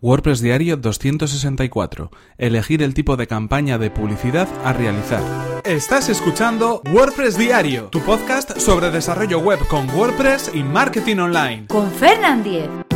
WordPress Diario 264. Elegir el tipo de campaña de publicidad a realizar. Estás escuchando WordPress Diario, tu podcast sobre desarrollo web con WordPress y marketing online. Con Fernand Diez.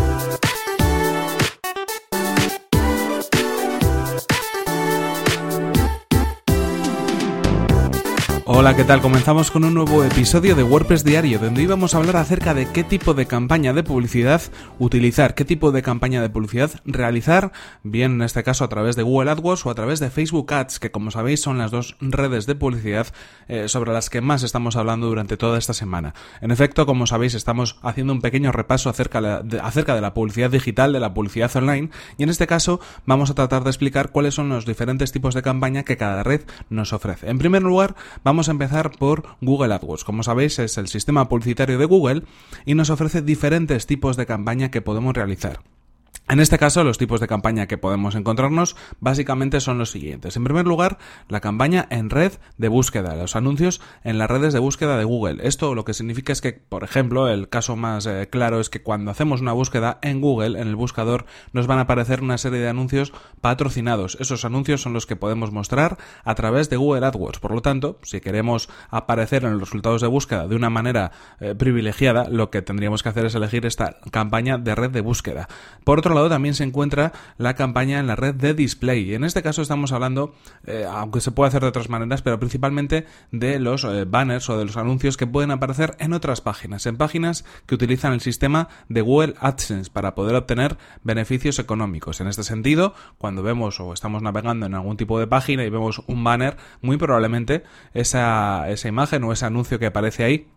Hola, ¿qué tal? Comenzamos con un nuevo episodio de WordPress Diario, donde íbamos a hablar acerca de qué tipo de campaña de publicidad utilizar, qué tipo de campaña de publicidad realizar, bien en este caso a través de Google AdWords o a través de Facebook Ads, que como sabéis son las dos redes de publicidad eh, sobre las que más estamos hablando durante toda esta semana. En efecto, como sabéis, estamos haciendo un pequeño repaso acerca de, acerca de la publicidad digital, de la publicidad online, y en este caso vamos a tratar de explicar cuáles son los diferentes tipos de campaña que cada red nos ofrece. En primer lugar, vamos a empezar por Google AdWords. Como sabéis, es el sistema publicitario de Google y nos ofrece diferentes tipos de campaña que podemos realizar. En este caso, los tipos de campaña que podemos encontrarnos básicamente son los siguientes. En primer lugar, la campaña en red de búsqueda, los anuncios en las redes de búsqueda de Google. Esto lo que significa es que, por ejemplo, el caso más eh, claro es que cuando hacemos una búsqueda en Google, en el buscador, nos van a aparecer una serie de anuncios patrocinados. Esos anuncios son los que podemos mostrar a través de Google AdWords. Por lo tanto, si queremos aparecer en los resultados de búsqueda de una manera eh, privilegiada, lo que tendríamos que hacer es elegir esta campaña de red de búsqueda. Por otro lado también se encuentra la campaña en la red de display. En este caso estamos hablando, eh, aunque se puede hacer de otras maneras, pero principalmente de los eh, banners o de los anuncios que pueden aparecer en otras páginas, en páginas que utilizan el sistema de Google AdSense para poder obtener beneficios económicos. En este sentido, cuando vemos o estamos navegando en algún tipo de página y vemos un banner, muy probablemente esa, esa imagen o ese anuncio que aparece ahí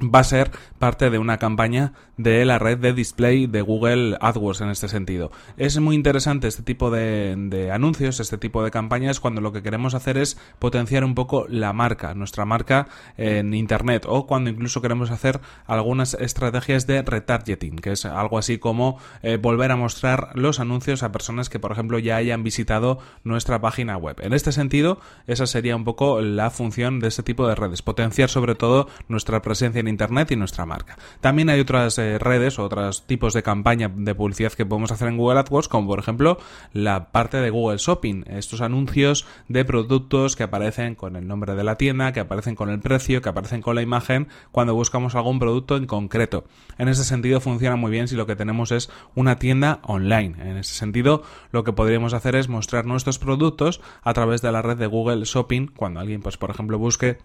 va a ser parte de una campaña de la red de display de Google AdWords en este sentido. Es muy interesante este tipo de, anuncios, este tipo de campañas cuando lo que queremos hacer es potenciar un poco la marca, nuestra marca en Internet o cuando incluso queremos hacer algunas estrategias de retargeting, que es algo así como eh, volver a mostrar los anuncios a personas que por ejemplo ya hayan visitado nuestra página web. En este sentido, esa sería un poco la función de este tipo de redes, potenciar sobre todo nuestra presencia en Internet y nuestra marca. También hay otras eh, redes o otros tipos de campaña de publicidad que podemos hacer en Google AdWords, como por ejemplo la parte de Google Shopping, estos anuncios de productos que aparecen con el nombre de la tienda, que aparecen con el precio, que aparecen con la imagen cuando buscamos algún producto en concreto. En ese sentido funciona muy bien si lo que tenemos es una tienda online. En ese sentido, lo que podríamos hacer es mostrar nuestros productos a través de la red de Google Shopping cuando alguien, pues por ejemplo, busque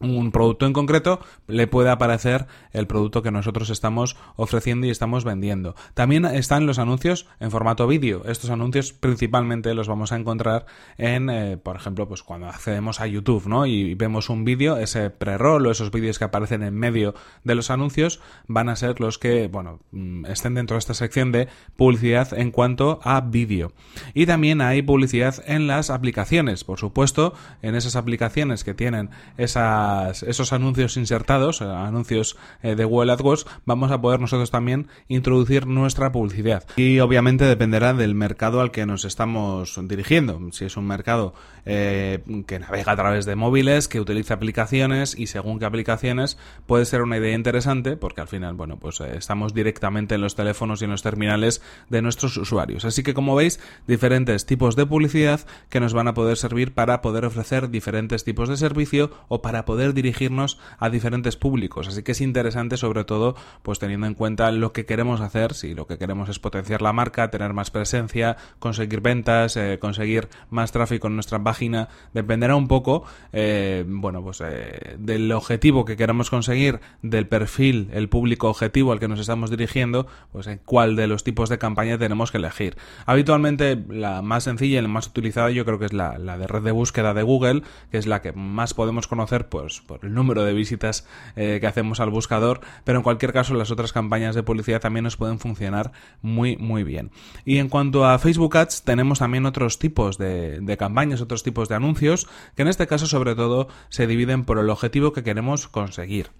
un producto en concreto, le puede aparecer el producto que nosotros estamos ofreciendo y estamos vendiendo. También están los anuncios en formato vídeo. Estos anuncios principalmente los vamos a encontrar en, eh, por ejemplo, pues cuando accedemos a YouTube, ¿no? Y vemos un vídeo, ese pre-roll o esos vídeos que aparecen en medio de los anuncios van a ser los que, bueno, mm, estén dentro de esta sección de publicidad en cuanto a vídeo. Y también hay publicidad en las aplicaciones, por supuesto, en esas aplicaciones que tienen esa esos anuncios insertados, eh, anuncios eh, de Google AdWords, vamos a poder nosotros también introducir nuestra publicidad. Y obviamente dependerá del mercado al que nos estamos dirigiendo. Si es un mercado eh, que navega a través de móviles, que utiliza aplicaciones y según qué aplicaciones puede ser una idea interesante porque al final, bueno, pues estamos directamente en los teléfonos y en los terminales de nuestros usuarios. Así que como veis, diferentes tipos de publicidad que nos van a poder servir para poder ofrecer diferentes tipos de servicio o para poder dirigirnos a diferentes públicos. Así que es interesante, sobre todo, pues teniendo en cuenta lo que queremos hacer, si lo que queremos es potenciar la marca, tener más presencia, conseguir ventas, eh, conseguir más tráfico en nuestra página, dependerá un poco, eh, bueno, pues eh, del objetivo que queramos conseguir, del perfil, el público objetivo al que nos estamos dirigiendo, pues en cuál de los tipos de campaña tenemos que elegir. Habitualmente la más sencilla y la más utilizada yo creo que es la, la de red de búsqueda de Google, que es la que más podemos conocer, pues pues, por el número de visitas eh, que hacemos al buscador, pero en cualquier caso las otras campañas de publicidad también nos pueden funcionar muy muy bien. Y en cuanto a Facebook Ads tenemos también otros tipos de, de campañas, otros tipos de anuncios, que en este caso sobre todo se dividen por el objetivo que queremos conseguir.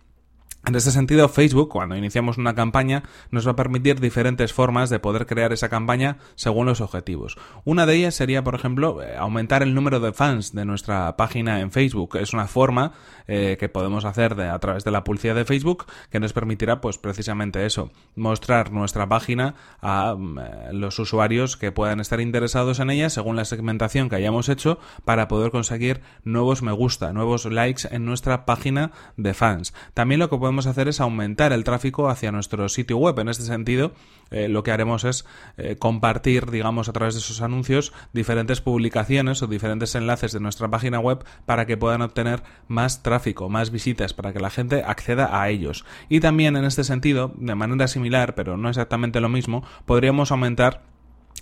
En este sentido, Facebook, cuando iniciamos una campaña, nos va a permitir diferentes formas de poder crear esa campaña según los objetivos. Una de ellas sería, por ejemplo, eh, aumentar el número de fans de nuestra página en Facebook. Es una forma eh, que podemos hacer a través de la publicidad de Facebook que nos permitirá, pues precisamente eso, mostrar nuestra página a mm, eh, los usuarios que puedan estar interesados en ella según la segmentación que hayamos hecho para poder conseguir nuevos me gusta, nuevos likes en nuestra página de fans. También lo que podemos hacer es aumentar el tráfico hacia nuestro sitio web. En este sentido, eh, lo que haremos es eh, compartir, digamos, a través de esos anuncios diferentes publicaciones o diferentes enlaces de nuestra página web para que puedan obtener más tráfico, más visitas, para que la gente acceda a ellos. Y también en este sentido, de manera similar, pero no exactamente lo mismo, podríamos aumentar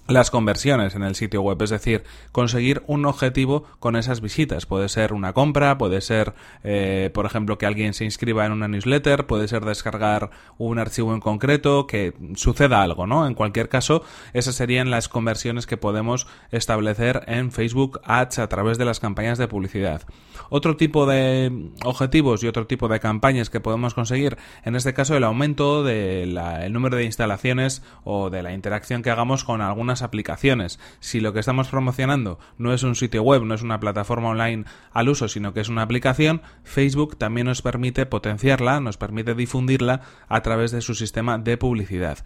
las conversiones en el sitio web, es decir, conseguir un objetivo con esas visitas. Puede ser una compra, puede ser, eh, por ejemplo, que alguien se inscriba en una newsletter, puede ser descargar un archivo en concreto, que suceda algo, ¿no? En cualquier caso, esas serían las conversiones que podemos establecer en Facebook Ads a través de las campañas de publicidad. Otro tipo de objetivos y otro tipo de campañas que podemos conseguir, en este caso, el aumento del número de instalaciones o de la interacción que hagamos con algunas aplicaciones. Si lo que estamos promocionando no es un sitio web, no es una plataforma online al uso, sino que es una aplicación, Facebook también nos permite potenciarla, nos permite difundirla a través de su sistema de publicidad.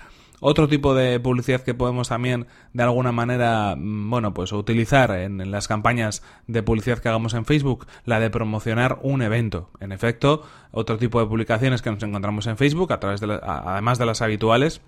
Otro tipo de publicidad que podemos también de alguna manera, mm, bueno, pues utilizar en, las campañas de publicidad que hagamos en Facebook, la de promocionar un evento. En efecto, otro tipo de publicaciones que nos encontramos en Facebook, a través de además de las habituales,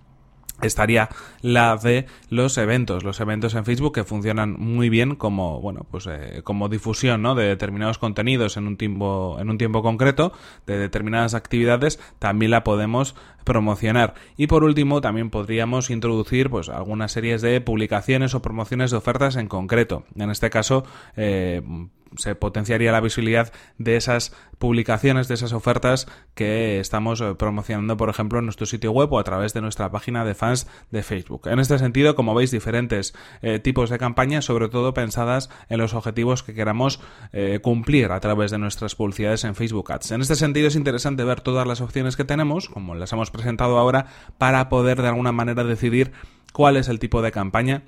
estaría la de los eventos. Los eventos en Facebook que funcionan muy bien como bueno pues eh, como difusión ¿no? de determinados contenidos en un tiempo en un tiempo concreto de determinadas actividades también la podemos promocionar. Y por último también podríamos introducir pues algunas series de publicaciones o promociones de ofertas en concreto. En este caso eh, se potenciaría la visibilidad de esas publicaciones, de esas ofertas que estamos eh, promocionando, por ejemplo, en nuestro sitio web o a través de nuestra página de fans de Facebook. En este sentido, como veis, diferentes eh, tipos de campañas, sobre todo pensadas en los objetivos que queramos eh, cumplir a través de nuestras publicidades en Facebook Ads. En este sentido, es interesante ver todas las opciones que tenemos, como las hemos presentado ahora, para poder de alguna manera decidir cuál es el tipo de campaña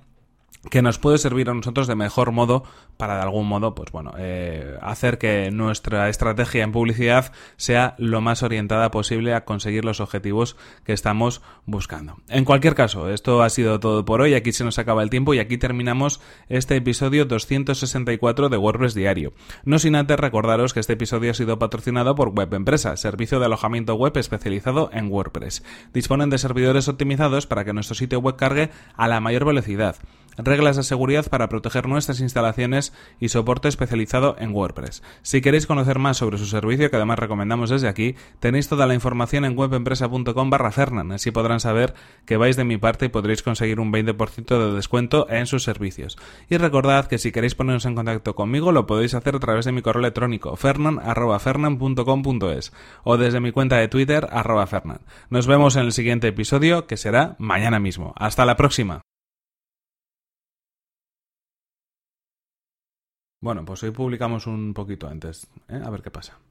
que nos puede servir a nosotros de mejor modo para de algún modo pues bueno eh, hacer que nuestra estrategia en publicidad sea lo más orientada posible a conseguir los objetivos que estamos buscando. En cualquier caso esto ha sido todo por hoy. Aquí se nos acaba el tiempo y aquí terminamos este episodio 264 de WordPress diario. No sin antes recordaros que este episodio ha sido patrocinado por Web Empresa servicio de alojamiento web especializado en WordPress. Disponen de servidores optimizados para que nuestro sitio web cargue a la mayor velocidad reglas de seguridad para proteger nuestras instalaciones y soporte especializado en WordPress. Si queréis conocer más sobre su servicio, que además recomendamos desde aquí, tenéis toda la información en webempresa.com barra Fernan, así podrán saber que vais de mi parte y podréis conseguir un 20% de descuento en sus servicios. Y recordad que si queréis poneros en contacto conmigo lo podéis hacer a través de mi correo electrónico fernan.fernan.com.es o desde mi cuenta de Twitter arroba. Nos vemos en el siguiente episodio que será mañana mismo. Hasta la próxima. Bueno, pues hoy publicamos un poquito antes, ¿eh? a ver qué pasa.